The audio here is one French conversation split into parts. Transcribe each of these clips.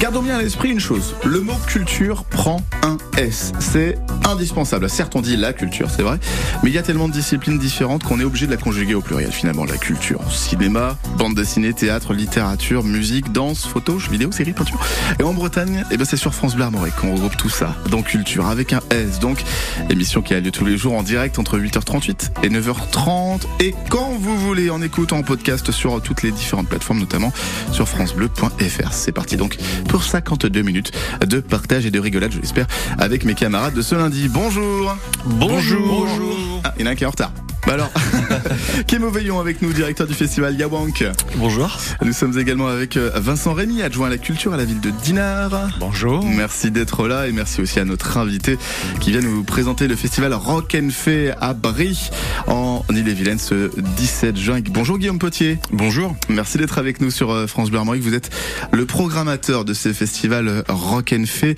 Gardons bien à l'esprit une chose, le mot culture prend un S. C'est indispensable. Certes, on dit la culture, c'est vrai, mais il y a tellement de disciplines différentes qu'on est obligé de la conjuguer au pluriel finalement, la culture. Cinéma, bande dessinée, théâtre, littérature, musique, danse, photo, jeux vidéo, séries, peinture. Et en Bretagne, eh ben c'est sur France Bleu Armorique qu'on regroupe tout ça dans culture avec un S. Donc, émission qui a lieu tous les jours en direct entre 8h38 et 9h30 et quand vous voulez en écoute en podcast sur toutes les différentes plateformes, notamment sur francebleu.fr. C'est parti donc pour 52 minutes de partage et de rigolade, je l'espère, avec mes camarades de ce lundi. Bonjour Bonjour. Ah, il y en a un qui est en retard. Bah alors, Kémo Veillon avec nous, directeur du festival Yawank. Bonjour. Nous sommes également avec euh, Vincent Rémy, adjoint à la culture à la ville de Dinard. Bonjour. Merci d'être là et merci aussi à notre invité qui vient nous présenter le festival Rock and Fay à Brie en Ille-et-Vilaine ce 17 juin. Bonjour Guillaume Potier. Bonjour. Merci d'être avec nous sur euh, France Bleu Armorique. Vous êtes le programmateur de ce festival euh, Rock and Fay.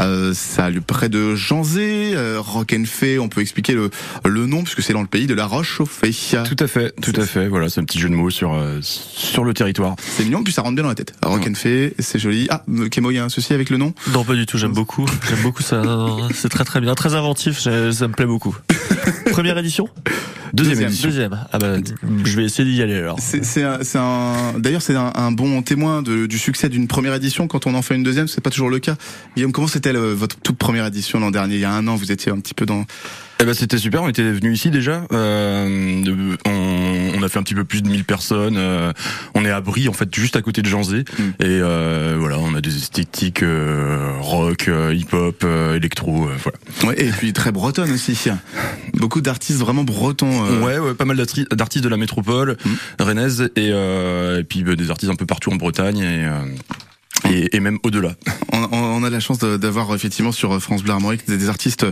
Euh, ça a lieu près de Janzé. Euh, Rock and Fay, on peut expliquer le, le nom puisque c'est dans le pays de la Roche au. Tout à fait, tout à fait. Voilà, c'est un petit jeu de mots sur euh, sur le territoire. C'est mignon, puis ça rentre bien dans la tête. Rock and c'est joli. Ah, Kémo, il y a un souci avec le nom? Non, pas du tout, j'aime beaucoup. J'aime beaucoup ça. C'est très très bien, très inventif, ça me plaît beaucoup. Première édition? Deuxième, Deuxième. édition. Deuxième. Ah bah, je vais essayer d'y aller alors. C'est c'est un, c'est un- d'ailleurs c'est un, un bon témoin de- du succès d'une première édition quand on en fait une deuxième. C'est pas toujours le cas. Guillaume, comment c'était votre toute première édition l'an dernier? Il y a un an, vous étiez un petit peu dans. Eh ben c'était super. On était venu ici déjà. Euh, on, on a fait un petit peu plus de 1000 personnes. euh, on est à Brie en fait, juste à côté de Janzé. Mm. Et euh, voilà, on a des esthétiques euh, rock, euh, hip-hop, euh, électro. euh, voilà. Ouais, et puis très bretonne aussi. Beaucoup d'artistes vraiment bretons. Euh, Ouais, ouais, pas mal d'arti- d'artistes de la métropole Mm. rennaise et, euh, et puis bah, des artistes un peu partout en Bretagne et, euh, et, et même au-delà. On, on- a la chance d'avoir effectivement sur France Bleu Armorique des, des artistes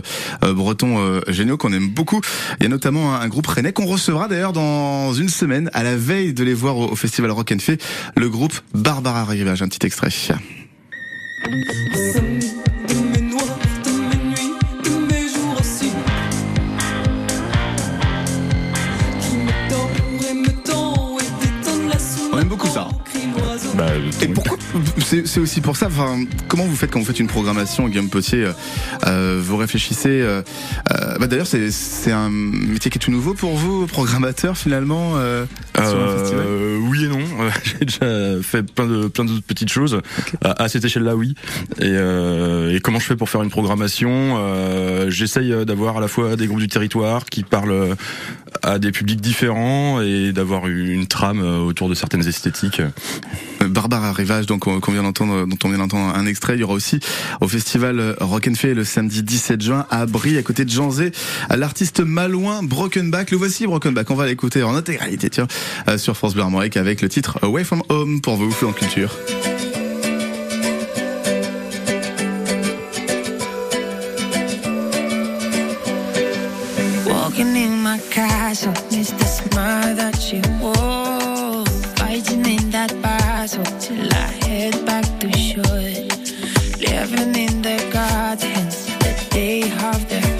euh, bretons euh, géniaux qu'on aime beaucoup. Il y a notamment un, un groupe rennais qu'on recevra d'ailleurs dans une semaine à la veille de les voir au, au festival Rock and Fay, le groupe Barbara Rivage. Un petit extrait. Bah, Et pourquoi C'est c'est aussi pour ça. Enfin, comment vous faites quand vous faites une programmation, Guillaume Potier euh, euh, Vous réfléchissez. euh, euh, bah D'ailleurs, c'est c'est un métier qui est tout nouveau pour vous, programmateur finalement. euh, sur un festival? Euh, oui et non. J'ai déjà fait plein de plein d'autres petites choses à, à cette échelle-là, oui. Et, euh, et comment je fais pour faire une programmation? Euh, J'essaye d'avoir à la fois des groupes du territoire qui parlent à des publics différents et d'avoir une trame autour de certaines esthétiques. Euh, Barbara Rivage, donc on- qu'on vient d'entendre, dont on vient d'entendre un extrait. Il y aura aussi au festival euh, Rock le samedi 17 juin à Brie, à côté de Janzé, à l'artiste malouin Brokenback. Le voici Brokenback. On va l'écouter en intégralité, euh, sur France Bleu Armorique avec le titre Away from Home pour vous en culture. Walking in my castle, miss the smile that she wore. Fighting in that battle till I head back to shore. Living in the gardens, the day of the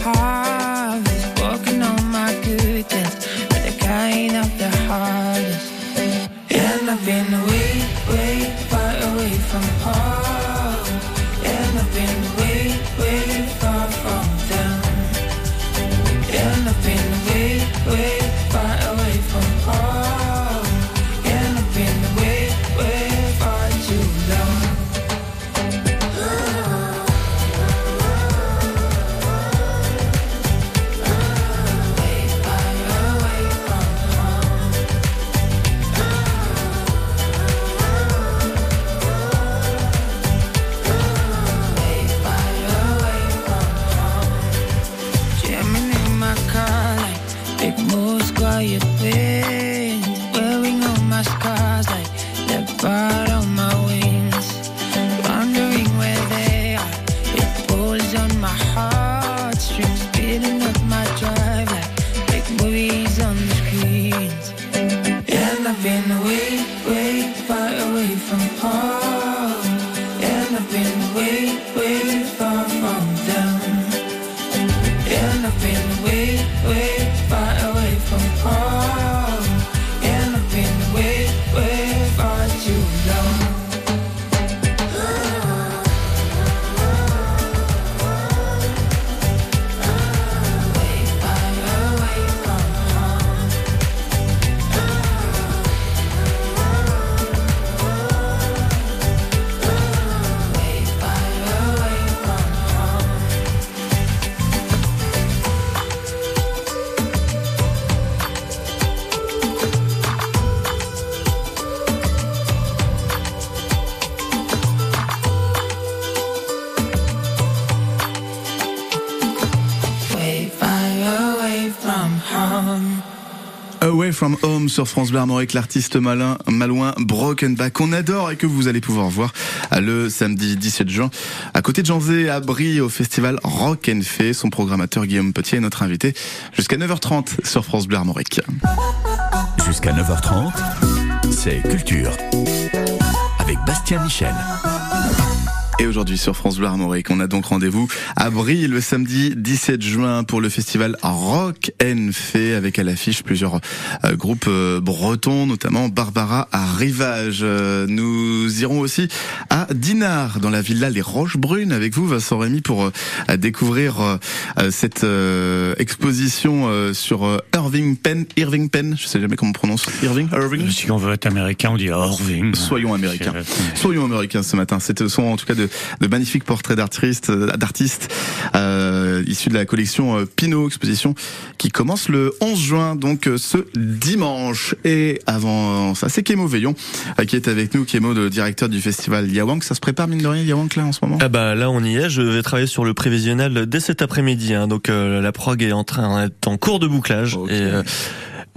from Home sur France Bleu Armorique, l'artiste malin, malouin Broken Back qu'on adore et que vous allez pouvoir voir le samedi 17 juin à côté de Janzé à Brie au festival Rock and Fay. Son programmateur Guillaume Petier est notre invité jusqu'à 9h30 sur France Bleu Armorique. Jusqu'à 9h30, c'est Culture. Avec Bastien Michel. Et aujourd'hui sur France Bleu Armorique, on a donc rendez-vous à Brie le samedi 17 juin pour le festival Rock and Fay avec à l'affiche plusieurs euh, groupes euh, bretons, notamment Barbara à Rivage. Euh, nous irons aussi à Dinard dans la villa Les Roches Brunes avec vous Vincent Rémy pour euh, découvrir euh, cette euh, exposition euh, sur euh, Irving Penn, Irving Penn, je sais jamais comment on prononce. Irving, Irving. Si on veut être américain, on dit Irving. Soyons américains. Soyons américains ce matin. C'était sont en tout cas de, de magnifiques portraits d'artistes, d'artistes euh, issus de la collection euh, Pinot Exposition qui commence le 11 juin, donc euh, ce dimanche. Et avant ça, c'est Kémo Veillon euh, qui est avec nous. Kémo, le directeur du festival Yawang. Ça se prépare mine de rien Yawang là en ce moment? Ah bah là on y est, je vais travailler sur le prévisionnel dès cet après-midi. hein. donc euh, la prog est en train d'être en cours de bouclage et euh,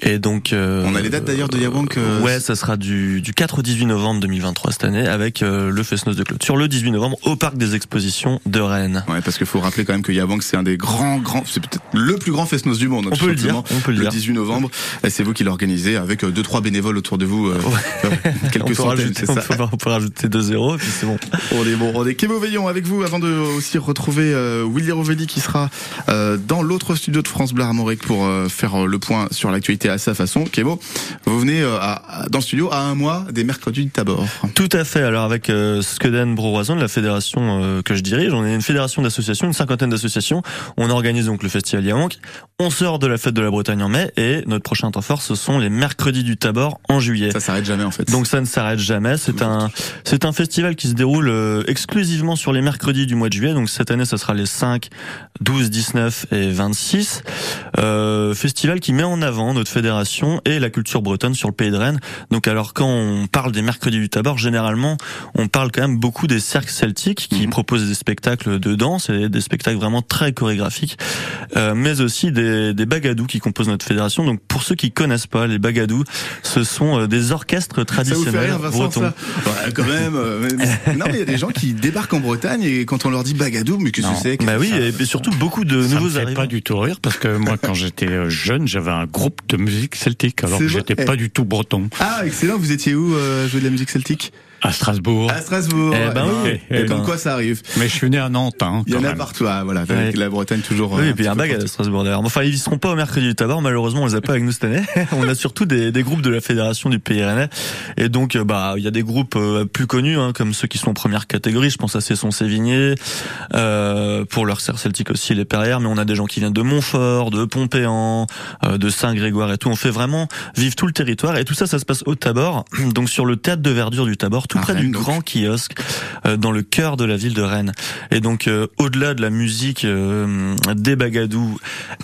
et donc euh, On a les dates d'ailleurs de Yawang. euh, Ouais, ça sera du, du 4 au 18 novembre 2023 cette année avec euh, le Fest-Noz de clôture le 18 novembre au parc des expositions de Rennes. Ouais, parce qu'il faut rappeler quand même que Yawang c'est un des grands, grands, c'est peut-être le plus grand fest-noz du monde. On tout peut le dire, on peut le le dire. 18 novembre. C'est vous qui l'organisez avec euh, deux trois bénévoles autour de vous, euh, on quelques peut centaines, rajouter, c'est on ça. peut, on peut rajouter 2 zéros puis c'est bon. On est bon, on est Kémo Veillon avec vous avant de aussi retrouver euh, Willy Rovelli qui sera euh, dans l'autre studio de France Bleu Armorique pour euh, faire euh, le point sur l'actualité à sa façon. Kémo, vous venez euh, à- dans le studio à un mois des mercredis du Tabor. Tout à fait. Alors avec euh, Skeden Broison, la fédération euh, que je dirige, on est une fédération d'associations, une cinquantaine d'associations. On organise donc le festival Yamank. On sort de la fête de la Bretagne en mai et notre prochain temps fort, ce sont les mercredis du Tabor en juillet. Ça s'arrête jamais en fait. Donc ça ne s'arrête jamais. C'est un c'est un festival qui se déroule euh, exclusivement sur les mercredis du mois de juillet. Donc cette année, ça sera les 5, 12, 19 et 26. Euh, festival qui met en avant notre fédération et la culture bretonne sur le pays de Rennes. Donc alors quand on parle des mercredis du Tabor, généralement on parle quand même beaucoup des cercles celtiques qui Mhm. proposent des spectacles de danse et des spectacles vraiment très chorégraphiques, euh, mais aussi des, des bagadous qui composent notre fédération. Donc pour ceux qui connaissent pas les bagadous, ce sont euh, des orchestres ça vous traditionnels fait rire, Vincent, bretons. ça Ouais, Quand même. euh, mais- non, mais il y a des gens qui débarquent en Bretagne et quand on leur dit Bagadou, mais qu'est-ce que c'est? Bah oui, et puis surtout beaucoup de Ça nouveaux fait arrivants. pas du tout rire parce que moi, quand j'étais euh, jeune, j'avais un groupe de musique celtique alors que j'étais pas du tout breton. Ah, excellent. Vous étiez où euh, jouer de la musique celtique? À Strasbourg. À Strasbourg. Eh ben oui. Et Eh comme ben. quoi ça arrive. Mais je suis né à Nantes. Hein, Il y en a partout. Ah, voilà, Ouais. la Bretagne toujours. Oui, euh, et puis il y a un bague à Strasbourg d'ailleurs. Enfin, ils y seront pas au mercredi du Tabor, malheureusement, on les a pas avec nous cette année. on a surtout des, des groupes de la fédération du Pays Rennais. Et donc, euh, bah, il y a des groupes euh, plus connus, hein, comme ceux qui sont en première catégorie. Je pense à Cesson Sévigné, euh, pour leur serre celtique aussi, les Perrières. Mais on a des gens qui viennent de Montfort, de Pompéan, euh, de Saint-Grégoire et tout. On fait vraiment vivre tout le territoire. Et tout ça, ça se passe au Tabor. Donc, sur le théâtre de verdure du Tabor, tout À près du grand kiosque, euh, dans le cœur de la ville de Rennes. Et donc, euh, au-delà de la musique, euh, des bagadous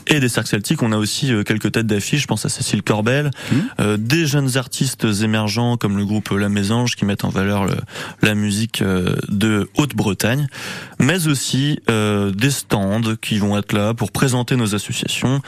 et des cercles celtiques, on a aussi euh, quelques têtes d'affiche. Je pense à Cécile Corbel, Mmh. euh, des jeunes artistes émergents comme le groupe La Mésange qui mettent en valeur le- la musique euh, de Haute-Bretagne, mais aussi euh, des stands qui vont être là pour présenter nos associations,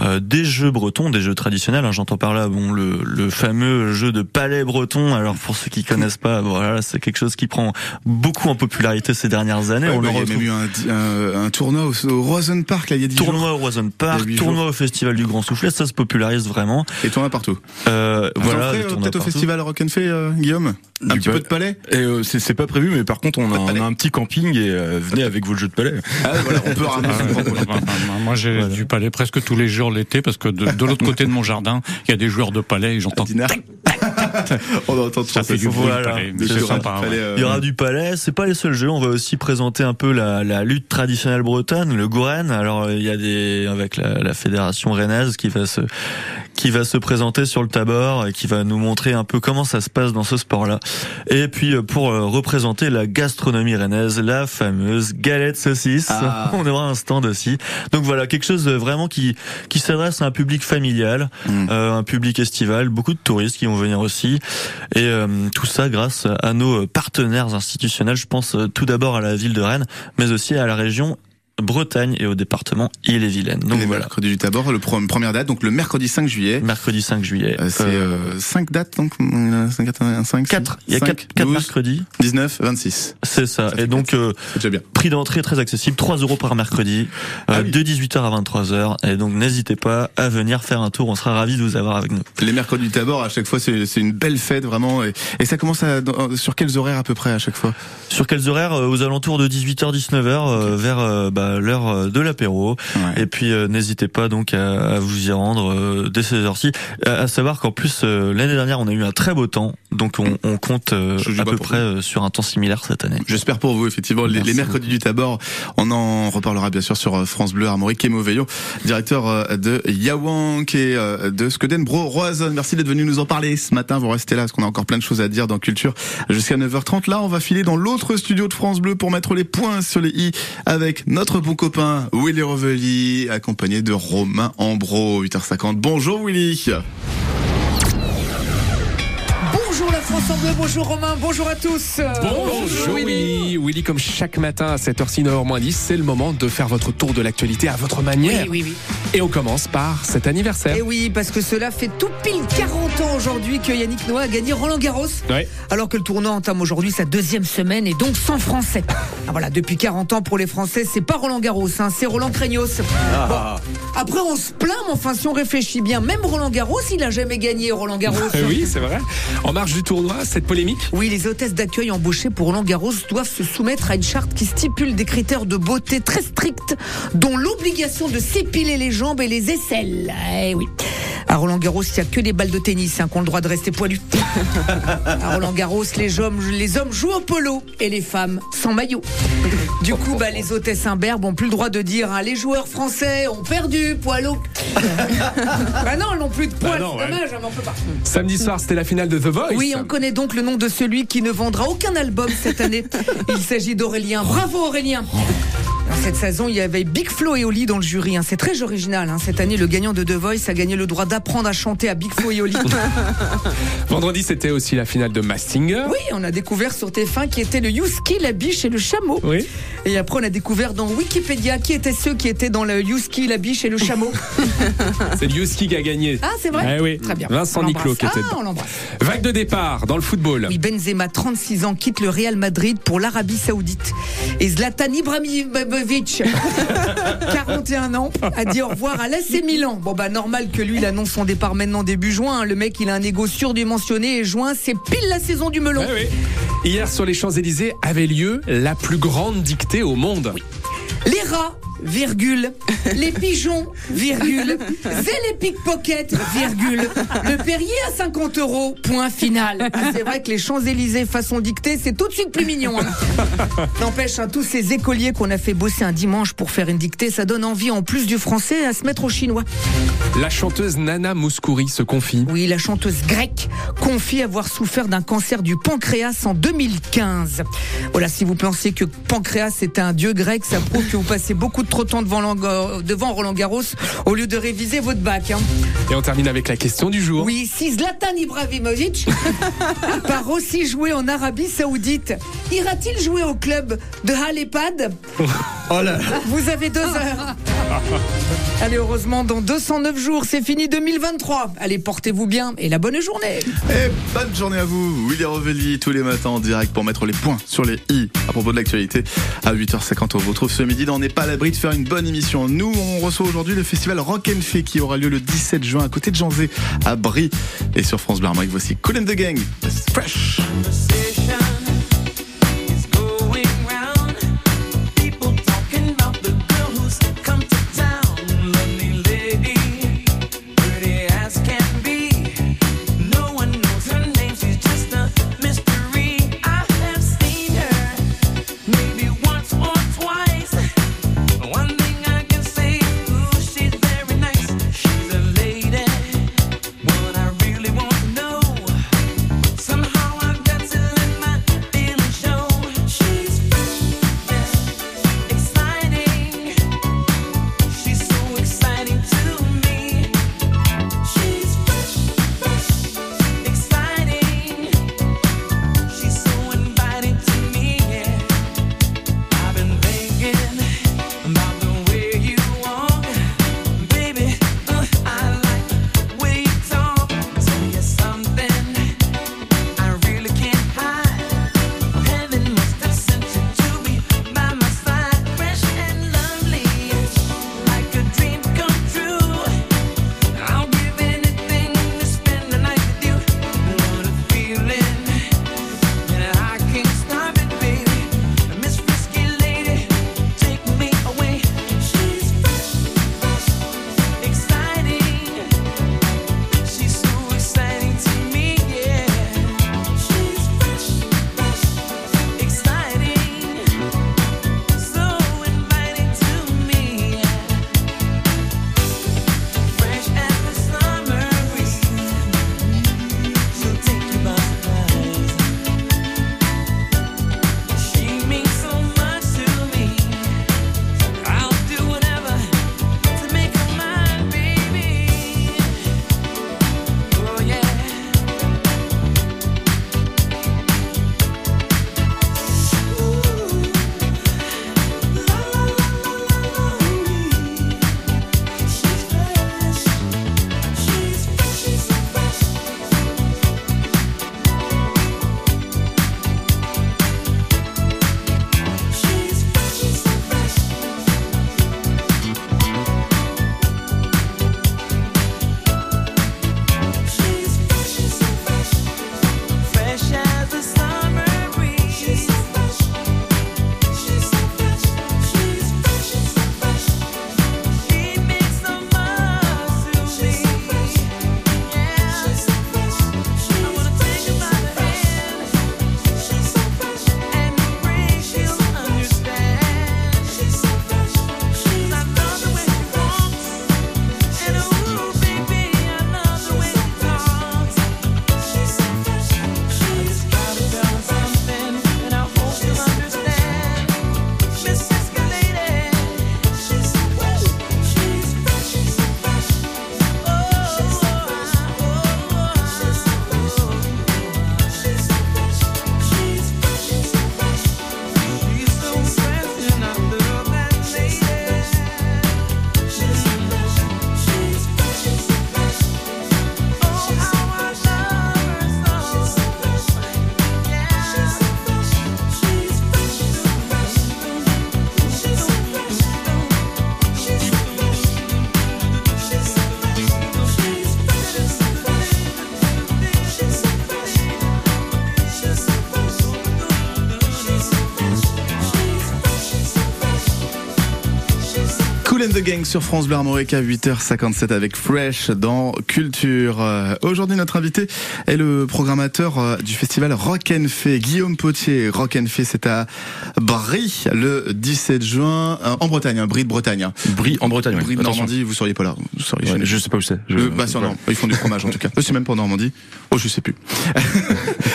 euh, des jeux bretons, des jeux traditionnels. hein, J'entends par là bon le, le fameux jeu de palais breton. Alors pour ceux qui connaissent pas, voilà, c'est quelque chose qui prend beaucoup en popularité ces dernières années. Ouais, on bah, le il y a même eu un, un, un tournoi au, au Rosen Park là, il y a 10 jours. Tournoi au Roison Park, tournoi au Festival du Grand Soufflet, ça se popularise vraiment. Et tournoi partout. Euh, Vous en voilà, euh, peut-être au festival Rock and Fay, euh, Guillaume Un Du petit pa- peu de palais Et euh, c'est pas prévu, mais par contre, on a, Pas de palais. on a un petit camping et euh, venez avec votre jeu de palais. Ah voilà, on peut ramener moi, j'ai Voilà. du palais presque tous les jours l'été parce que de, de l'autre côté de mon jardin, il y a des joueurs de palais et j'entends. On entend trop Ça du bruit, Voilà. palais, mais sympa. palais, ouais. euh, Il y aura du palais, c'est pas les seuls jeux, on va aussi présenter un peu la, la lutte traditionnelle bretonne, le Goren. Alors euh, il y a des avec la, la fédération rennaise qui va se qui va se présenter sur le Tabor et qui va nous montrer un peu comment ça se passe dans ce sport-là. Et puis euh, pour euh, représenter la gastronomie rennaise, la fameuse galette saucisse, Ah. on aura un stand aussi. Donc voilà, quelque chose de vraiment qui qui s'adresse à un public familial, Mm. euh, un public estival, beaucoup de touristes qui vont venir aussi. Et euh, tout ça grâce à nos partenaires institutionnels. Je pense euh, tout d'abord à la ville de Rennes, mais aussi à la région Bretagne et au département Ille-et-Vilaine. Donc les voilà. mercredis du Tabor, le première date, donc le mercredi 5 juillet. Mercredi 5 juillet. Euh, C'est Euh, euh, 5 dates, donc 5, quatre. Il y a 4, 4 mercredis. 19, 26. C'est ça. Et donc, euh, bien. prix d'entrée très accessible, 3 euros par mercredi, euh, Ah oui. de 18h à 23h. Et donc, n'hésitez pas à venir faire un tour. On sera ravis de vous avoir avec nous. Les mercredis du Tabor, à chaque fois, c'est une belle fête, vraiment. Et, et ça commence à, sur quels horaires à peu près à chaque fois? Sur quels horaires? Euh, Aux alentours de 18h, 19h, euh, vers euh, bah, l'heure euh, de l'apéro. Ouais. Et puis euh, n'hésitez pas donc à, à vous y rendre euh, dès ces heures-ci. À, à savoir qu'en plus euh, l'année dernière on a eu un très beau temps, donc on, on compte euh, à peu près euh, sur un temps similaire cette année. J'espère pour vous, effectivement. Les, Merci les mercredis du Tabor, on en reparlera bien sûr sur euh, France Bleu Armorique. Kémo Veillon, directeur euh, de Yawank et euh, de Skeden Bro Roison. Merci d'être venu nous en parler ce matin. Vous restez là parce qu'on a encore plein de choses à dire dans Culture jusqu'à 9h30. Là, on va filer dans l'autre studio de France Bleu pour mettre les points sur les i avec notre bon copain Willy Rovelli, accompagné de Romain Ambro. 8h50. Bonjour Willy. Bonjour Romain, bonjour à tous. Bonjour Willy. Willy, comme chaque matin à 7h6, 9h10, c'est le moment de faire votre tour de l'actualité à votre manière. Oui, oui, oui. Et on commence par cet anniversaire. Et oui, parce que cela fait tout pile 40 ans aujourd'hui que Yannick Noah a gagné Roland Garros. Ouais. Alors que le tournoi entame aujourd'hui sa deuxième semaine et donc sans Français. Ah, voilà, depuis 40 ans pour les Français, c'est pas Roland Garros, hein, c'est Roland Craignos. Bon, après, on se plaint, mais enfin, si on réfléchit bien, même Roland Garros, il a jamais gagné Roland Garros. oui, c'est vrai. En marge du tournoi, cette polémique Oui, les hôtesses d'accueil embauchées pour Roland Garros doivent se soumettre à une charte qui stipule des critères de beauté très stricts, dont l'obligation de s'épiler les jambes et les aisselles. Eh oui. À Roland Garros, il n'y a que les balles de tennis hein, qui ont le droit de rester poilus. À Roland Garros, les hommes, les hommes jouent au polo et les femmes sans maillot. Du coup, bah, les hôtesses imberbes ont plus le droit de dire hein, les joueurs français ont perdu, poilos. bah non, elles n'ont plus de poils, non, c'est ouais. dommage, hein, on peut pas. Samedi soir, c'était la finale de The Voice. Oui, on connaît donc le nom de celui qui ne vendra aucun album cette année. Il s'agit d'Aurélien. Bravo Aurélien cette saison, il y avait Big Flo et Oli dans le jury. hein. C'est très original. hein. Cette année, le gagnant de The Voice a gagné le droit d'apprendre à chanter à Big Flo et Oli. Vendredi, c'était aussi la finale de Mastinger. Oui, on a découvert sur TF1 qui était le Youski, la biche et le chameau. Oui. Et après, on a découvert dans Wikipédia qui étaient ceux qui étaient dans le Youski, la biche et le chameau. C'est Yuski qui a gagné. Ah, c'est vrai Eh oui. Très bien. Vincent Niclot qui était Ah, on. Vague de départ dans le football. Oui, Benzema, 36 ans, quitte le Real Madrid pour l'Arabie Saoudite. Et Zlatan Ibrahimovic, 41 ans, a dit au revoir à l'AC Milan. Bon, bah, normal que lui, il annonce son départ maintenant début juin. hein. Le mec, il a un égo surdimensionné et juin, c'est pile la saison du melon. Eh. Hier, sur les Champs-Élysées, avait lieu la plus grande dictée au monde. Les rats, virgule. Les pigeons, virgule. Et les pickpockets, virgule. Le Perrier à 50 euros, point final. Ah, c'est vrai que les Champs-Élysées façon dictée, c'est tout de suite plus mignon. hein. N'empêche, hein, tous ces écoliers qu'on a fait bosser un dimanche pour faire une dictée, ça donne envie, en plus du français, à se mettre au chinois. La chanteuse Nana Mouskouri se confie. Oui, la chanteuse grecque confie avoir souffert d'un cancer du pancréas en 2015. Voilà, si vous pensez que pancréas est un dieu grec, ça prouve que vous passez beaucoup de temps devant, devant Roland Garros au lieu de réviser votre bac. hein. Et on termine avec la question du jour. Oui, si Zlatan Ibrahimovic part aussi jouer en Arabie Saoudite, ira-t-il jouer au club de Halepad Vous avez deux heures. Allez, heureusement, dans 209 jours, c'est fini 2023. Allez, portez-vous bien et la bonne journée. Et bonne journée à vous, Willy Rovelli, tous les matins en direct pour mettre les points sur les i à propos de l'actualité. À 8h50, on vous retrouve ce midi dans On n'est pas à l'abri de faire une bonne émission. Nous, on reçoit aujourd'hui le festival Rock and Fée qui aura lieu le 17 juin à côté de Janzé, à Brie. Et sur France Bleu Armorique, voici Cool and the Gang, Fresh. Cool and the Gang sur France Bleu Armorique à 8h57 avec Fresh dans Culture. Euh, Aujourd'hui, notre invité est le programmateur euh, du festival Rock and Fay, Guillaume Potier. Rock and Fay, c'est à Brie le 17 juin, euh, en Bretagne, hein, Brie de Bretagne. Brie en Bretagne. oui. Brie de Attention. Normandie, vous seriez pas là. Vous seriez Ouais, je sais pas où c'est. Je- Euh, bah, sur, non, ils font du fromage en tout cas. C'est même pas en Normandie. Oh, je sais plus.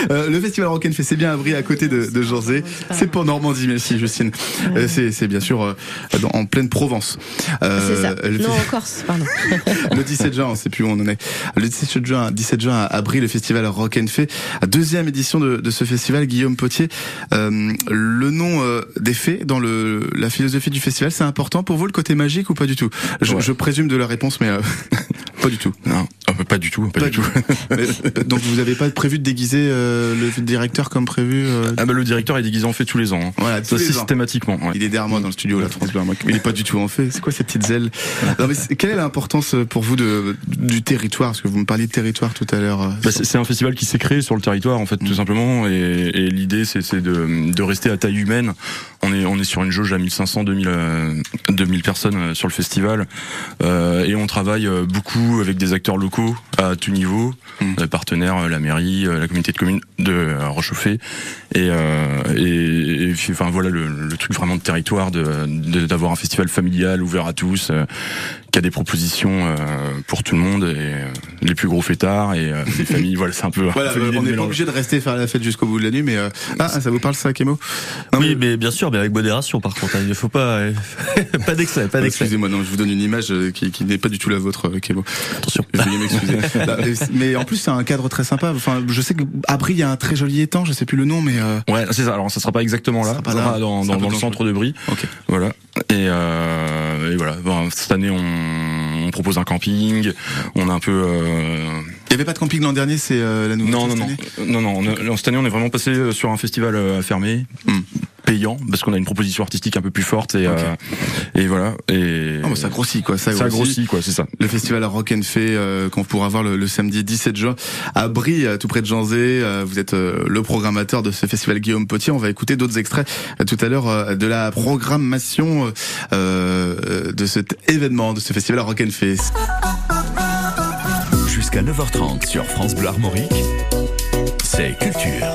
Euh, le festival Rock and Fay, c'est bien à Brie, à côté de, de Jorzé. C'est pas en Normandie, merci Justine. Euh, c'est, bien sûr euh, dans- en pleine Provence. Euh, C'est ça. le Non, en Corse, pardon. le 17 juin, on sait plus où on en est. Le 17 juin, 17 juin à Brie, le festival Rock and Fay. Deuxième édition de, de ce festival, Guillaume Potier. Euh, le nom euh, des fées dans le, la philosophie du festival, c'est important pour vous le côté magique ou pas du tout? Je, Ouais. je présume de la réponse, mais euh, pas du tout. Non, euh, pas du tout, pas, Pas du tout. Mais, euh, donc vous avez pas prévu de déguiser euh, le directeur comme prévu euh, Ah bah le directeur est déguisé en fait tous les ans. hein. Voilà, tous Ça, les ans. systématiquement. ouais. Il est derrière moi dans le studio, la France Bleu. Il est pas du tout en fait. C'est quoi ces petites ailes non, mais c'est- Quelle est l'importance euh, pour vous de, du territoire? Parce que vous me parliez de territoire tout à l'heure. euh, Bah, c'est un festival qui s'est créé sur le territoire en fait Mm. tout simplement et, et l'idée c'est de, de rester à taille humaine. On est on est sur une jauge à 1500 2000 euh, 2000 personnes euh, sur le festival Euh, et on travaille beaucoup avec des acteurs locaux à tout niveau, Mm. partenaires la mairie, la communauté de communes de Rochauffé et, euh, et, et puis, enfin voilà le, le truc vraiment de territoire de de- d'avoir un festival familial ouvert à tous euh, qui a des propositions euh, pour tout le monde et euh, les plus gros fêtards et euh, les familles voilà c'est un peu, Voilà, on n'est pas obligé de rester faire la fête jusqu'au bout de la nuit, mais euh, ah, ça vous parle ça, Kémo Non, Oui, mais bien sûr, mais avec modération par contre. hein. Il ne faut pas, pas d'excès, pas Ah, d'excès. Excusez-moi, non, je vous donne une image qui, qui n'est pas du tout la vôtre, Kémo. Attention. Veuillez m'excuser. Là, mais- mais en plus, c'est un cadre très sympa. Enfin, je sais qu'à Brie, il y a un très joli étang, je sais plus le nom, mais euh, Ouais, c'est ça. Alors, ça sera pas exactement Ça là, sera pas ça là. sera dans, dans, dans le centre de Brie. ok. Voilà. Et, euh, et voilà. Bon, cette année, on, on propose un camping. On a un peu. Euh... Il y avait pas de camping l'an dernier, c'est euh, la nouvelle. Non, non, non, non, non. on a- cette année, on est vraiment passé euh, sur un festival fermé, Hmm. Payant, parce qu'on a une proposition artistique un peu plus forte et euh, et voilà. Et Ah, bah, ça grossit, quoi. Ça, ça grossit. grossit, quoi. C'est ça. Le festival Rock and Fay euh, qu'on pourra voir le, le samedi 17 juin à Brie, euh, tout près de Janzé. Euh, vous êtes euh, le programmateur de ce festival Guillaume Potier. On va écouter d'autres extraits euh, tout à l'heure euh, de la programmation de cet événement, de ce festival Rock and Fay. Jusqu'à 9h30 sur France Bleu Armorique, c'est culture.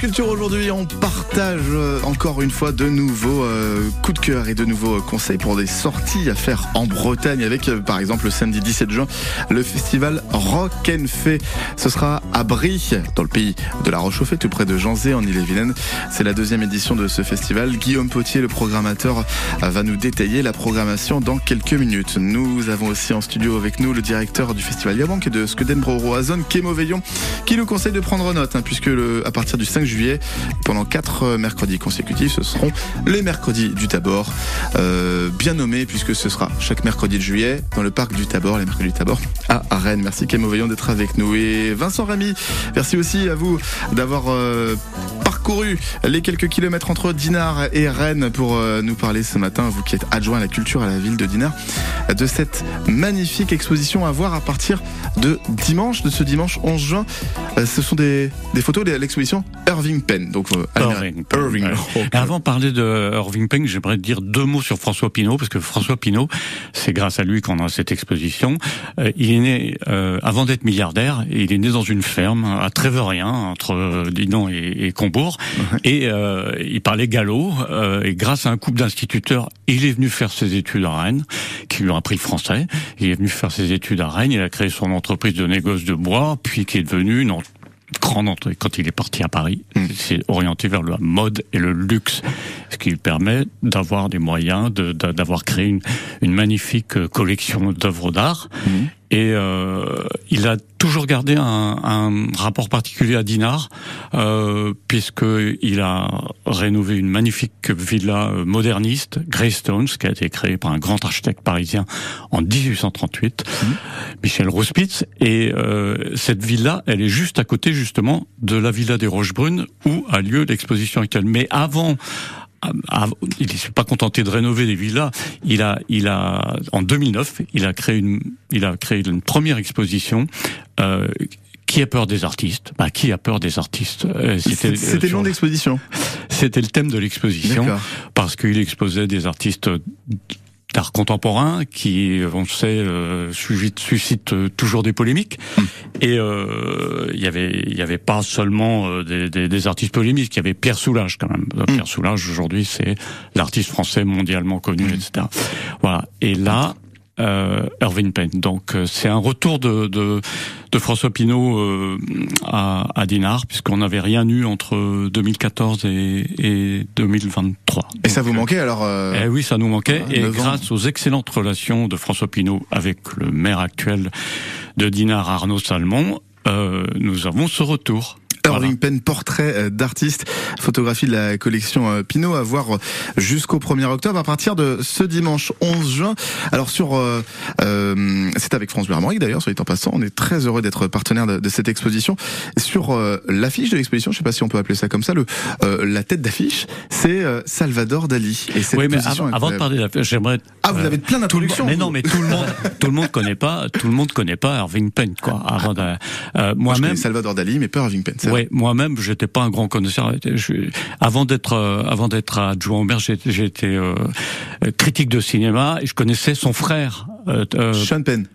Culture aujourd'hui, on partage euh, encore une fois de nouveaux euh, coups de cœur et de nouveaux euh, conseils pour des sorties à faire en Bretagne avec par exemple le samedi 17 juin le festival Rock and Fay. Ce sera à Brie, dans le pays de la Rochauffée, tout près de Janzé en Ille-et-Vilaine. C'est la deuxième édition de ce festival. Guillaume Potier, le programmateur, va nous détailler la programmation dans quelques minutes. Nous avons aussi en studio avec nous le directeur du festival Yabank et de Skeden Roazon, Kémo Veillon, qui nous conseille de prendre note, hein, puisque à partir du 5 juillet, pendant quatre euh, mercredis consécutifs, ce seront les mercredis du Tabor, euh, bien nommés, puisque ce sera chaque mercredi de juillet dans le parc du Tabor, les mercredis du Tabor à Rennes. Merci Kémo Veillon d'être avec nous. Et Vincent Ramy, merci aussi à vous d'avoir euh, parcouru les quelques kilomètres entre Dinard et Rennes pour nous parler ce matin, vous qui êtes adjoint à la culture à la ville de Dinard, de cette magnifique exposition à voir à partir de dimanche, de ce dimanche 11 juin. Ce sont des, des photos de l'exposition Irving Penn. Donc, euh, Irving Penn, Irving. avant de parler de Irving Penn, j'aimerais dire deux mots sur François Pinault, parce que François Pinault, c'est grâce à lui qu'on a cette exposition. Euh, il est né, euh, avant d'être milliardaire, il est né dans une ferme à Tréverien, entre Dinan et, et Combourg, et euh, il parlait gallo, euh, et grâce à un couple d'instituteurs, il est venu faire ses études à Rennes, qui lui ont appris le français. Il est venu faire ses études à Rennes, il a créé son entreprise de négoce de bois, puis qui est devenu une grande entrée. Quand il est parti à Paris, Mm. c'est orienté vers la mode et le luxe, ce qui lui permet d'avoir des moyens, de- de- d'avoir créé une, une magnifique euh, collection d'œuvres d'art. Mhm. Et euh, il a toujours gardé un, un rapport particulier à Dinard, euh, puisque il a rénové une magnifique villa euh, moderniste, Greystones, qui a été créée par un grand architecte parisien en 1838, Michel Rospitz. Et euh, cette villa, elle est juste à côté justement de la villa des Roches-Brunes, où a lieu l'exposition actuelle. Mais avant il ne s'est pas contenté de rénover les villas. Il a, il a, en 2009, il a créé une, il a créé une première exposition euh, qui a peur des artistes Bah, qui a peur des artistes Euh, C'était c'était le nom d'exposition. C'était le thème de l'exposition parce qu'il exposait des artistes d'art contemporain qui, on le sait, euh, suscitent, euh, toujours des polémiques. Hmm. Et euh, il y avait, il y avait pas seulement euh, des, des- des artistes polémiques, il y avait Pierre Soulages quand même. Hmm. Pierre Soulages aujourd'hui, c'est l'artiste français mondialement connu, etc. Voilà. Et là. Euh, Irving Penn. Donc euh, c'est un retour de, de, de François Pinault euh, à, à Dinard, puisqu'on n'avait rien eu entre 2014 et, et 2023. Et ça vous manquait alors euh, eh oui, ça nous manquait. Ah, et ans. grâce aux excellentes relations de François Pinault avec le maire actuel de Dinard, Arnaud Salmon, euh, nous avons ce retour. Irving Penn, portrait euh, d'artiste, photographie de la collection euh, Pinot à voir euh, jusqu'au 1er octobre à partir de ce dimanche 11 juin. Alors sur, euh, euh, c'est avec France Bleu Armorique d'ailleurs, soit dit en passant, on est très heureux d'être partenaire de, de cette exposition. Sur euh, l'affiche de l'exposition, je sais pas si on peut appeler ça comme ça, le, euh, la tête d'affiche, c'est Salvador Dali. Et cette Oui, mais avant, avant de parler de la j'aimerais. Ah, vous avez plein d'introductions. Mais non, mais tout le monde, tout le monde connaît pas, tout le monde connaît pas Irving Penn, quoi. Avant de, moi-même, Salvador Dali, mais pas Irving Penn. Vrai. Ouais, moi-même, j'étais pas un grand connaisseur. Je- avant d'être, euh, avant d'être adjoint au maire, j'étais, euh, euh, critique de cinéma et je connaissais son frère. Euh, euh, Sean Penn.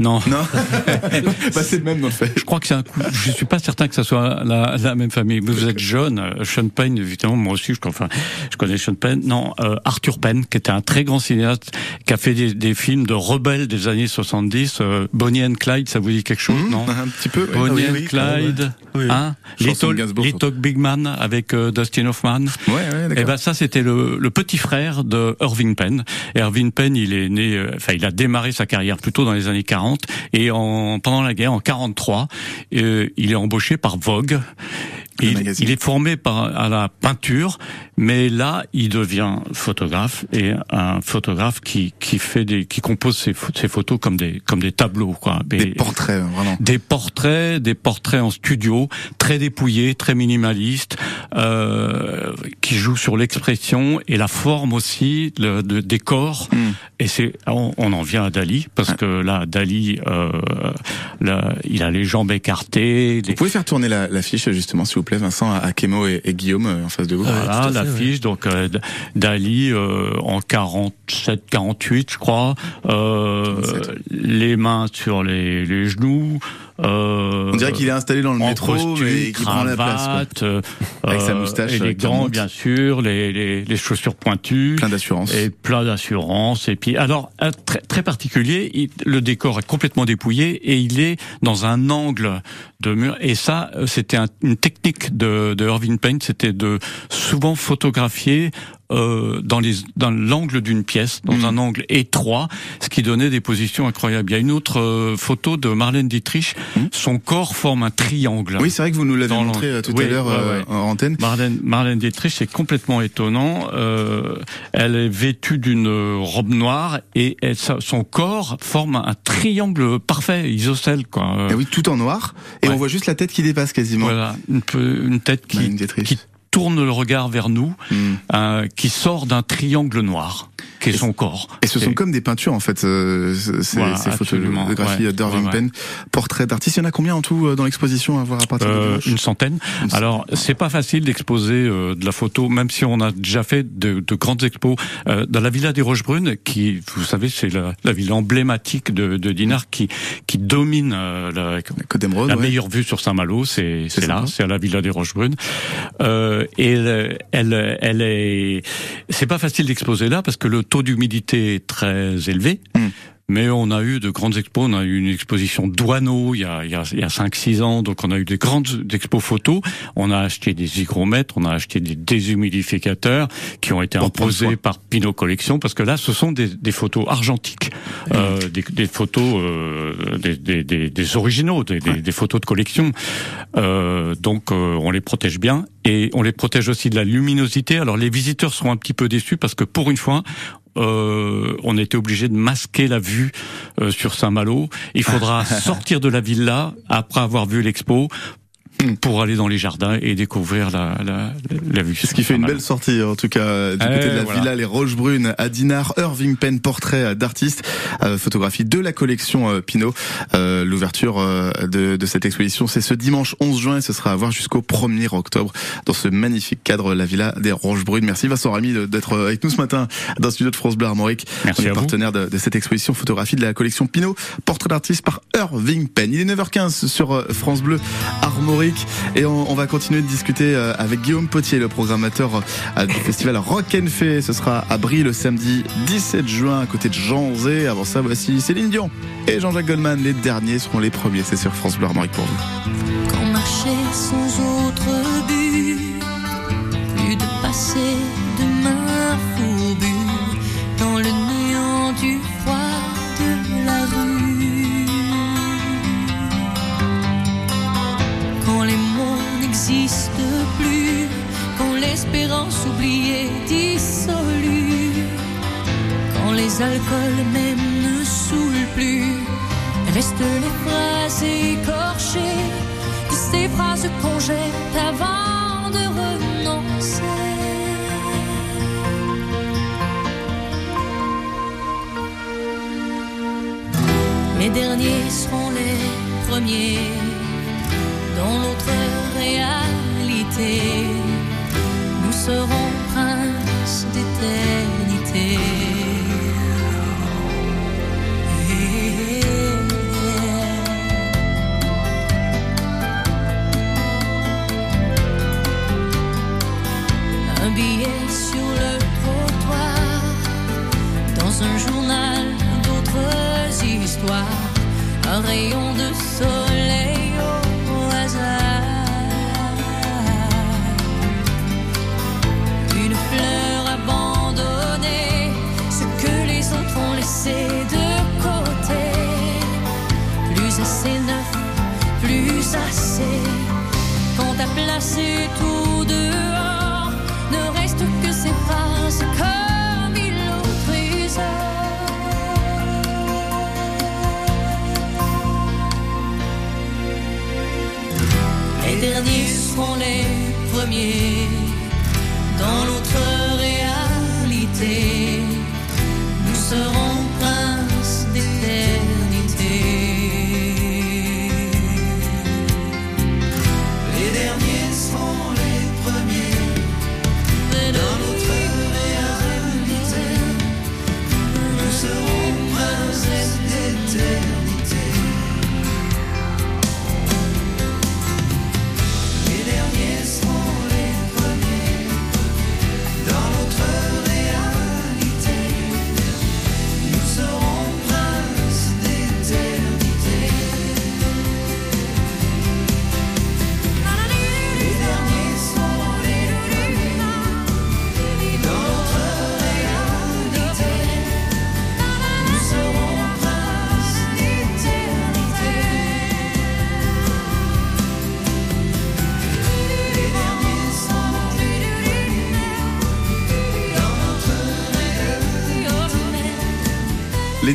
Non, Non, bah, c'est le même dans le fait. je crois que c'est un coup. Je suis pas certain que ça soit la, la même famille. Mais vous êtes jeune. euh, Sean Penn, évidemment, moi aussi, je, enfin, je connais Sean Penn. Non, euh, Arthur Penn, qui était un très grand cinéaste, qui a fait des, des films de rebelles des années 70. Euh, Bonnie and Clyde, ça vous dit quelque chose, non? Un petit peu. Bonnie Ah and oui, oui, Clyde, Oui. hein? Little, Little Big Man avec euh, Dustin Hoffman. Ouais, ouais, d'accord. Et ben ça c'était le, le petit frère de Irving Penn. Et Irving Penn, il est né, euh, enfin il a démarré sa carrière plutôt dans les années 40 et en pendant la guerre en 43, euh, il est embauché par Vogue. Il, il est formé par, à la peinture, mais là, il devient photographe et un photographe qui, qui fait des, qui compose ses, ses photos comme des, comme des tableaux, quoi. Des portraits, vraiment. des portraits, des portraits en studio, très dépouillés, très minimalistes, euh, qui jouent sur l'expression et la forme aussi, le de, des corps. Mm. Et c'est, on, on en vient à Dali parce que là, Dali, euh, là, il a les jambes écartées. les- Vous pouvez faire tourner la, la fiche justement, s'il vous plaît, Vincent, à Akemo et, et Guillaume euh, en face de vous? Voilà tout donc euh, Dali euh, en 47 48 je crois euh, 47. les mains sur les, les genoux euh, On dirait qu'il est installé dans le métro et qu'il prend la place. quoi. euh, Avec sa moustache, et euh, bien sûr, les, les, les chaussures pointues. Plein d'assurance. Et plein d'assurance. Et puis, alors, très, très particulier, il- le décor est complètement dépouillé et il est dans un angle de mur. Et ça, euh, c'était un- une technique de, de Irving Penn, c'était de souvent photographier euh, dans les dans l'angle d'une pièce, dans Mm. un angle étroit, ce qui donnait des positions incroyables. Il y a une autre euh, photo de Marlène Dietrich. Son corps forme un triangle. Oui, c'est vrai que vous nous l'avez montré euh, tout Oui, à l'heure ouais, euh, ouais. en antenne. Marlène, Marlène Dietrich, c'est complètement étonnant. Euh, elle est vêtue d'une robe noire et elle- son corps forme un triangle parfait, isocèle, quoi. Et oui, tout en noir. Et Ouais. on voit juste la tête qui dépasse quasiment. Voilà, une, tête qui, Marlène Dietrich. qui tourne le regard vers nous, Mm. euh, qui sort d'un triangle noir, son corps. Et ce sont comme des peintures en fait, euh, ces, Voilà, ces photographies ouais, d'Irving ouais. Penn, portraits d'artistes. Il y en a combien en tout euh, dans l'exposition à voir à partir de Euh, dimanche une centaine. Une Alors, c'est pas facile d'exposer euh, de la photo, même si on a déjà fait de, de grandes expos euh, dans la villa des Rochebrune, qui, vous savez, c'est la, la villa emblématique de, de Dinard, qui qui domine euh, la, La Côte d'Emeraude, la ouais. meilleure vue sur Saint-Malo, c'est C'est là, c'est à la villa des Rochebrune. Euh, et elle, elle est, c'est pas facile d'exposer là parce que le taux d'humidité très élevé. Hmm. Mais on a eu de grandes expos, on a eu une exposition Douaneau il y a, il y a, a 5-6 ans, donc on a eu des grandes expos photos, on a acheté des hygromètres, on a acheté des déshumidificateurs qui ont été imposés par Pinot Collection, parce que là ce sont des, des photos argentiques, euh, des, des photos, euh, des, des, des, originaux, des, des, des photos de collection. Euh, donc euh, on les protège bien et on les protège aussi de la luminosité. Alors les visiteurs seront un petit peu déçus parce que pour une fois, euh, on était obligé de masquer la vue euh, sur Saint-Malo. Il faudra sortir de la villa après avoir vu l'expo pour aller dans les jardins et découvrir la, la, la vue. Ce qui fait une belle sortie, en tout cas, du côté Eh, de la voilà. villa Les Roches Brunes à Dinard. Irving Penn, portrait d'artiste, euh, photographie de la collection euh, Pinot. Euh, L'ouverture euh, de, de cette exposition, c'est ce dimanche 11 juin et ce sera à voir jusqu'au 1er octobre dans ce magnifique cadre, la villa des Roches Brunes. Merci Vincent Ramy d'être avec nous ce matin dans le studio de France Bleu Armorique. Merci On est partenaire de, de cette exposition photographie de la collection Pinot, portrait d'artiste par Irving Penn. Il est 9h15 sur euh, France Bleu Armorique et on, va continuer de discuter euh, avec Guillaume Potier, le programmateur euh, du festival Rock and Fay. Ce sera à Brie le samedi 17 juin à côté de Jean Zé. Avant ça, voici Céline Dion et Jean-Jacques Goldman. Les derniers seront les premiers. C'est sur France Bleu Armorique pour vous. Quand sans autre but, plus de mots n'existent plus, quand l'espérance oubliée dissolue, quand les alcools même ne saoulent plus, restent les phrases écorchées, ces phrases qu'on jette avant de renoncer. Les derniers seront les premiers dans l'autre réalité. Nous serons princes d'éternité. Un billet sur le trottoir, dans un journal d'autres histoires, un rayon de soleil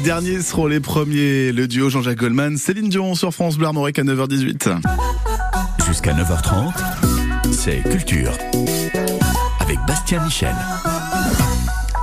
derniers seront les premiers. Le duo Jean-Jacques Goldman, Céline Dion sur France Bleu Armorique à 9h18. Jusqu'à 9h30, c'est Culture. Avec Bastien Michel.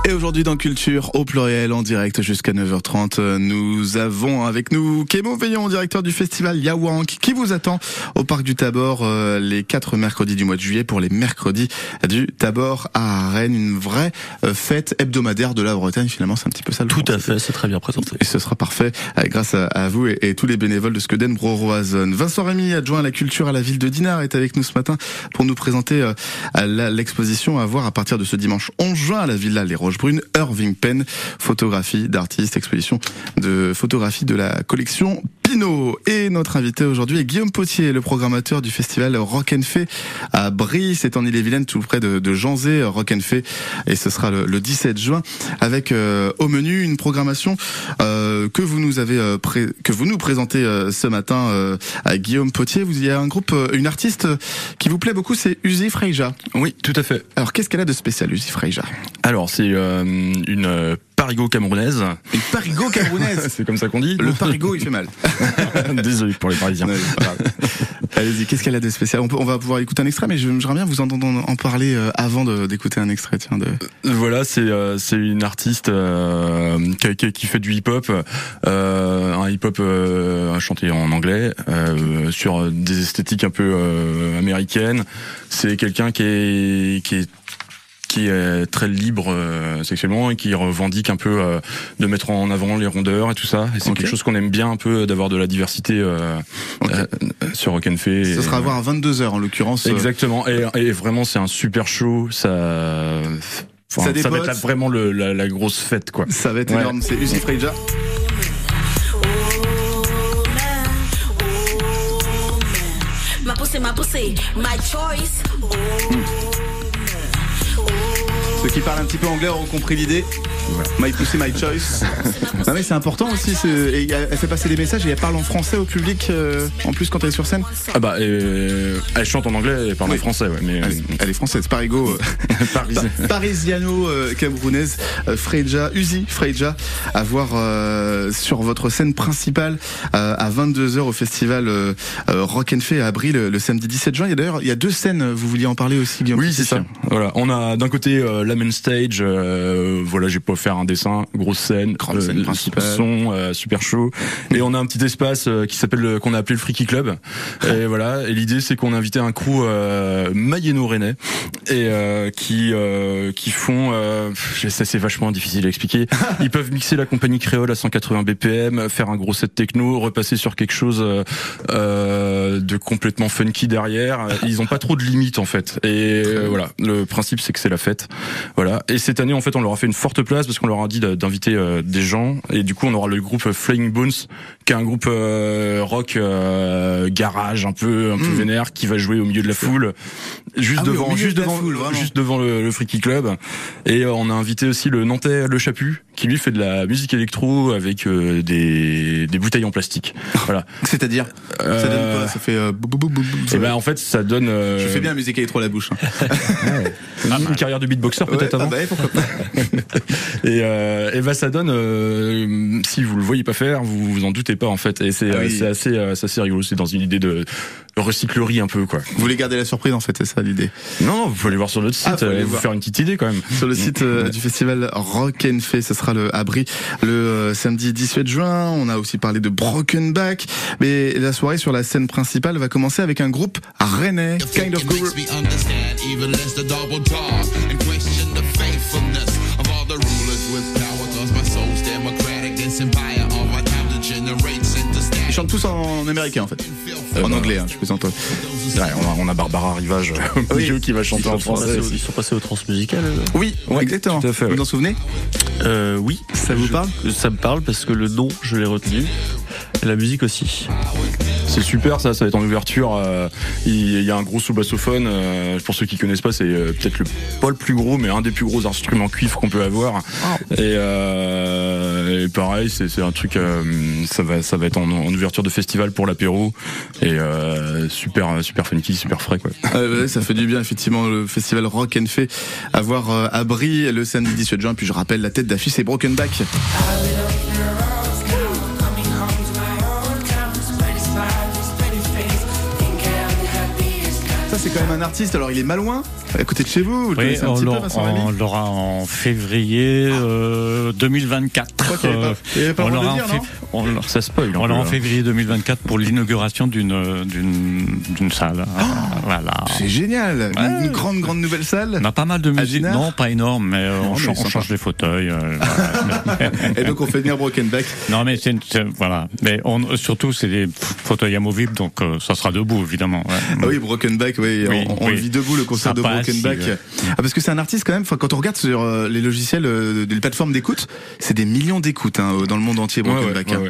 Et aujourd'hui dans Culture, au pluriel, en direct jusqu'à 9h30, euh, nous avons avec nous Kémo Veillon, directeur du festival Yawank, qui vous attend au Parc du Tabor euh, les quatre mercredis du mois de juillet pour les mercredis du Tabor à Rennes. Une vraie euh, fête hebdomadaire de la Bretagne, finalement, c'est un petit peu ça le Tout à fait, c'est très bien présenté. Et ce sera parfait euh, grâce à, à vous et, et tous les bénévoles de Skeden Broroison. Vincent Rémy, adjoint à la culture à la ville de Dinard, est avec nous ce matin pour nous présenter euh, l'exposition à voir à partir de ce dimanche 11 juin à la Villa Les Roches Brunes, Irving Penn, photographie d'artistes, exposition de photographie de la collection Pinot. Et notre invité aujourd'hui est Guillaume Potier, le programmateur du festival Rock and Fay à Brie, c'est en Ille-et-Vilaine, tout près de, de Janzé, Rock and Fay, et ce sera le, le 17 juin, avec euh, au menu une programmation euh, que vous nous avez euh, pré- que vous nous présentez ce matin à Guillaume Potier. Vous y a un groupe, une artiste qui vous plaît beaucoup, c'est Uzi Freija. Oui, tout à fait. Alors qu'est-ce qu'elle a de spécial, Uzi Freija Alors, c'est une euh, parigo camerounaise. Une parigo camerounaise. c'est comme ça qu'on dit Le parigo, il fait mal. Désolé pour les Parisiens. Allez-y, qu'est-ce qu'elle a de spécial on, peut, on va pouvoir écouter un extrait, mais je- j'aimerais bien vous entendre en parler euh, avant d'écouter un extrait. Tiens, de... Voilà, c'est euh, c'est une artiste euh, qui, fait du hip-hop, euh, un hip-hop euh, chanté en anglais euh, sur des esthétiques un peu euh, américaines. C'est quelqu'un qui est qui est qui est très libre euh, sexuellement et qui revendique un peu euh, de mettre en avant les rondeurs et tout ça. Et c'est quelque chose qu'on aime bien un peu d'avoir de la diversité euh, Ok. euh, sur Rock and Fay. Ce Et- sera à voir à 22h en l'occurrence. euh, Exactement. Et, et vraiment, c'est un super show. Ça, enfin, Ça ça, va être vraiment le, la, la grosse fête, quoi. Ça va être Ouais. énorme, c'est Uzi Freja. My Ceux qui parlent un petit peu anglais auront compris l'idée. My pussy, my choice. non mais c'est important aussi. et elle fait passer des messages et elle parle en français au public. euh, en plus quand elle est sur scène. Ah bah, euh, elle chante en anglais et parle Oui. français, ouais. Mais Elle est, elle est française, Parigo. euh, Paris. Pa- Parisiano camerounaise, euh, Freja, Uzi Freja, à voir euh, sur votre scène principale à 22h au festival Rock and Fay à Abri le, le samedi 17 juin. Il y a d'ailleurs il y a deux scènes. Vous vouliez en parler aussi, Guillaume Oui, c'est ça. Voilà, on a d'un côté la main stage. voilà, j'ai pas faire un dessin, grosse scène, Grande scène principale. son euh, super chaud. Et on a un petit espace euh, qui s'appelle le- qu'on a appelé le Freaky Club. Et voilà. Et l'idée, c'est qu'on a invité un crew euh, mayeno-rennais et euh, qui euh, qui font. Euh, ça, c'est vachement difficile à expliquer. Ils peuvent mixer la compagnie créole à 180 BPM, faire un gros set techno, repasser sur quelque chose euh, euh, de complètement funky derrière. Ils ont pas trop de limites en fait. Et euh, voilà, le principe c'est que c'est la fête. Voilà. Et cette année en fait on leur a fait une forte place parce qu'on leur a dit d'inviter euh, des gens. Et du coup on aura le groupe Flying Bones, qui est un groupe euh, rock euh, garage un peu un peu vénère qui va jouer au milieu de la foule, juste Ah devant, juste de devant, foule, vraiment. juste devant le, le Freaky Club. Et on a invité aussi le Nantais Le Chaput, qui lui fait de la musique électro avec euh, des, des bouteilles en plastique. Voilà. C'est-à-dire Ça donne Euh, quoi Ça fait. euh, bou- et ben en fait ça donne. euh, Je fais bien la musique électro à la bouche. hein. une carrière de beatboxer peut-être Ouais, ah avant. bah, pourquoi pas. Et, euh, et ben ça donne, euh, si vous le voyez pas faire, vous vous en doutez pas en fait. Et c'est Ah oui. assez, c'est assez rigolo. C'est dans une idée de recyclerie un peu quoi. Vous voulez garder la surprise en fait, c'est ça l'idée. Non, vous pouvez aller voir sur notre site, Ah, aller euh, vous faire une petite idée quand même. Sur le site euh, du festival Rock and Fay, ce sera le abri le euh, samedi 18 juin. On a aussi parlé de Broken Back, mais la soirée sur la scène principale va commencer avec un groupe rennais, Kind of Guru. Ils chantent tous en américain en fait, en anglais, hein, je plaisante. Ouais, on, a, on a Barbara Rivage euh, au milieu qui va chanter en français. au- ils sont passés au transmusical. euh. Oui, Ouais, exactement. tout à fait, Vous ouais. vous en souvenez Euh, oui. Ça vous Je- parle Ça me parle parce que le nom, je l'ai retenu. Et la musique aussi. C'est super ça, ça va être en ouverture. euh, Il y a un gros sous-bassophone. euh, Pour ceux qui connaissent pas, c'est euh, peut-être le pas le plus gros, mais un des plus gros instruments cuivre qu'on peut avoir. Et, euh, et pareil, c'est un truc. euh, ça va, ça va être en, en ouverture de festival pour l'apéro et euh, super, super funky, super frais quoi. Ouais, Ça fait du bien effectivement le festival Rock and Fay à voir euh, à Brie le samedi 18 juin. Puis je rappelle la tête d'affiche c'est Broken Back. Ça c'est quand même un artiste. Alors il est malouin, à côté de chez vous. Vous le Oui, connaissez un on petit peu, l'aura- Vincent on l'aura en février euh, 2024. crois qu'il y avait pas- Euh, avait pas on l'aura en fév- on l'aura- Ça spoil. on en là. février 2024 pour l'inauguration d'une euh, d'une d'une salle. Oh voilà. C'est génial. Une, Ouais. une grande grande nouvelle salle. On a pas mal de musique, non pas énorme, mais euh, Non, on, mais chan- on change les fauteuils. euh. Et donc on fait venir Broken Back. non mais c'est voilà, mais on, surtout c'est des fauteuils amovibles, donc euh, ça sera debout évidemment. ouais. Ah oui, Broken Back, oui, Oui, on, on oui. vit debout le concert de Broken si, Back. ouais. Ah, parce que c'est un artiste quand même. Enfin, quand on regarde sur euh, les logiciels, euh, des plateformes d'écoute, c'est des millions d'écoutes hein, dans le monde entier. Broken Ouais, Back. hein.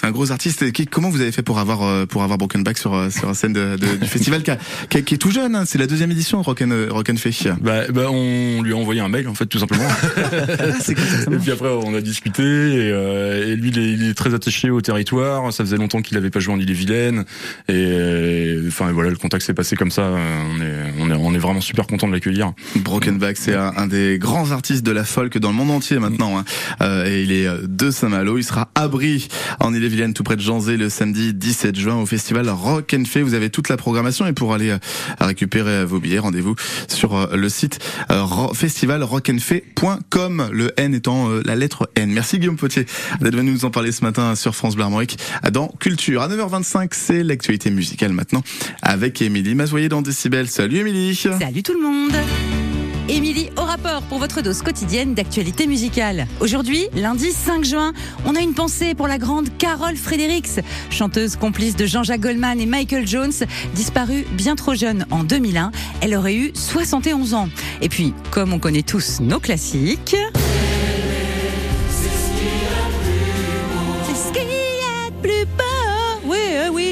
C'est un gros artiste. Comment vous avez fait pour avoir euh, pour avoir Broken Back sur euh, sur la scène de, de- du festival qui, a- qui a- qui est tout jeune hein, C'est la deuxième édition de Rock and, Rock and. Bah, bah, on lui a envoyé un mail en fait tout simplement. ça Et puis après, on a discuté et, euh, et lui, il est, il est très attaché au territoire. Ça faisait longtemps qu'il n'avait pas joué en Ille-et-Vilaine. Et euh, enfin voilà, le contact s'est passé comme ça. Euh, On est, on est, on est vraiment super content de l'accueillir. Broken Back, c'est un, des grands artistes de la folk dans le monde entier maintenant. hein. Euh, et il est euh, de Saint-Malo. Il sera abri en Ille-et-Vilaine tout près de Janzé, le samedi 17 juin au festival Rock and Fay. Vous avez toute la programmation et pour aller euh, récupérer vos billets, rendez-vous sur le site ro- festivalrockandfay.com. Le N étant la lettre N. Merci Guillaume Potier d'être venu nous en parler ce matin sur France Bleu Armorique dans Culture. À 9h25, c'est l'actualité musicale maintenant avec Émilie Mazoyer dans Décibel. Salut Émilie. Salut tout le monde Émilie au rapport pour votre dose quotidienne d'actualité musicale. Aujourd'hui, lundi 5 juin, on a une pensée pour la grande Carole Fredericks, chanteuse complice de Jean-Jacques Goldman et Michael Jones, disparue bien trop jeune en 2001. Elle aurait eu 71 ans. Et puis, comme on connaît tous nos classiques...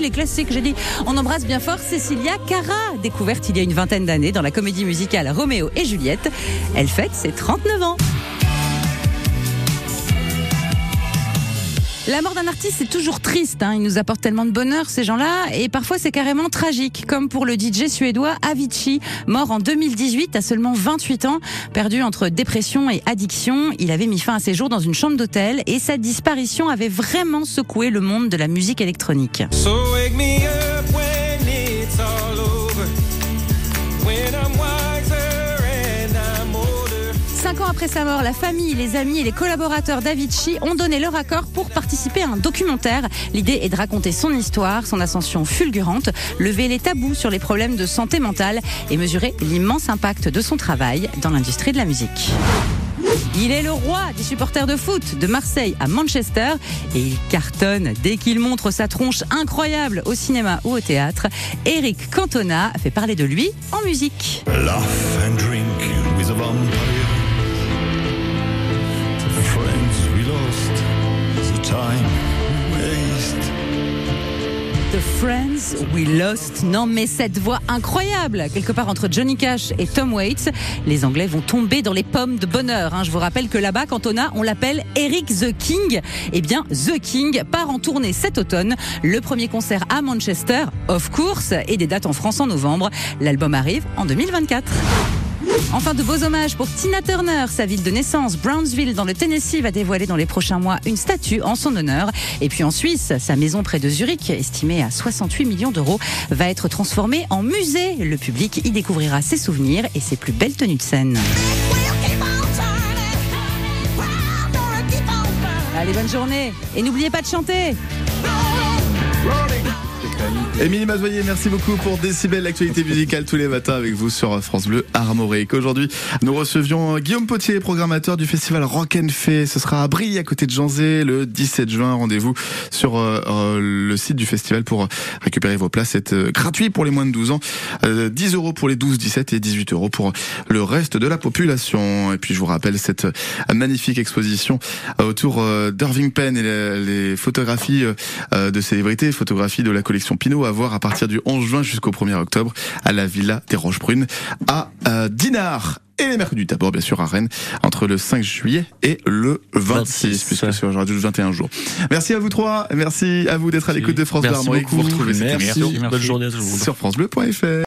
Les classiques, j'ai dit. On embrasse bien fort Cecilia Cara, découverte il y a une vingtaine d'années dans la comédie musicale Roméo et Juliette. Elle fête ses 39 ans. La mort d'un artiste, c'est toujours triste. Hein. Il nous apporte tellement de bonheur, ces gens-là. Et parfois, c'est carrément tragique. Comme pour le DJ suédois Avicii, mort en 2018 à seulement 28 ans. Perdu entre dépression et addiction, il avait mis fin à ses jours dans une chambre d'hôtel. Et sa disparition avait vraiment secoué le monde de la musique électronique. Après sa mort, la famille, les amis et les collaborateurs d'Avicii ont donné leur accord pour participer à un documentaire. L'idée est de raconter son histoire, son ascension fulgurante, lever les tabous sur les problèmes de santé mentale et mesurer l'immense impact de son travail dans l'industrie de la musique. Il est le roi des supporters de foot de Marseille à Manchester et il cartonne dès qu'il montre sa tronche incroyable au cinéma ou au théâtre. Eric Cantona fait parler de lui en musique. Time waste. The Friends We Lost. Non, mais cette voix incroyable, quelque part entre Johnny Cash et Tom Waits, les Anglais vont tomber dans les pommes de bonheur. hein. Je vous rappelle que là-bas, quand on a, on l'appelle Eric the King. Eh bien, The King part en tournée cet automne. Le premier concert à Manchester, of course, et des dates en France en novembre. L'album arrive en 2024. Enfin, de beaux hommages pour Tina Turner. Sa ville de naissance, Brownsville, dans le Tennessee, va dévoiler dans les prochains mois une statue en son honneur. Et puis en Suisse, sa maison près de Zurich, estimée à 68 millions d'euros, va être transformée en musée. Le public y découvrira ses souvenirs et ses plus belles tenues de scène. Allez, bonne journée. Et n'oubliez pas de chanter. Émilie Mazoyer, merci beaucoup pour Décibel, l'actualité musicale tous les matins avec vous sur France Bleu Armorique. Aujourd'hui, nous recevions Guillaume Potier, programmateur du festival Rock and Fay. Ce sera à Brie, à côté de Janzé, le 17 juin. Rendez-vous sur euh, euh, le site du festival pour récupérer vos places. C'est euh, gratuit pour les moins de 12 ans. Euh, 10 euros pour les 12, 17 et 18 euros pour le reste de la population. Et puis, je vous rappelle cette euh, magnifique exposition autour euh, d'Irving Penn et les, les photographies euh, de célébrités, photographies de la collection Pinot à voir à partir du 11 juin jusqu'au 1er octobre à la Villa des Roches Brunes à euh, Dinard. Et les mercredis d'abord, bien sûr, à Rennes, entre le 5 juillet et le 26, 26, puisque c'est aujourd'hui 21 jours. Merci à vous trois, merci à vous d'être à l'écoute de France Bleu Merci Armorique. Vous retrouvez cette émission Bonne journée à tout le monde. sur francebleu.fr.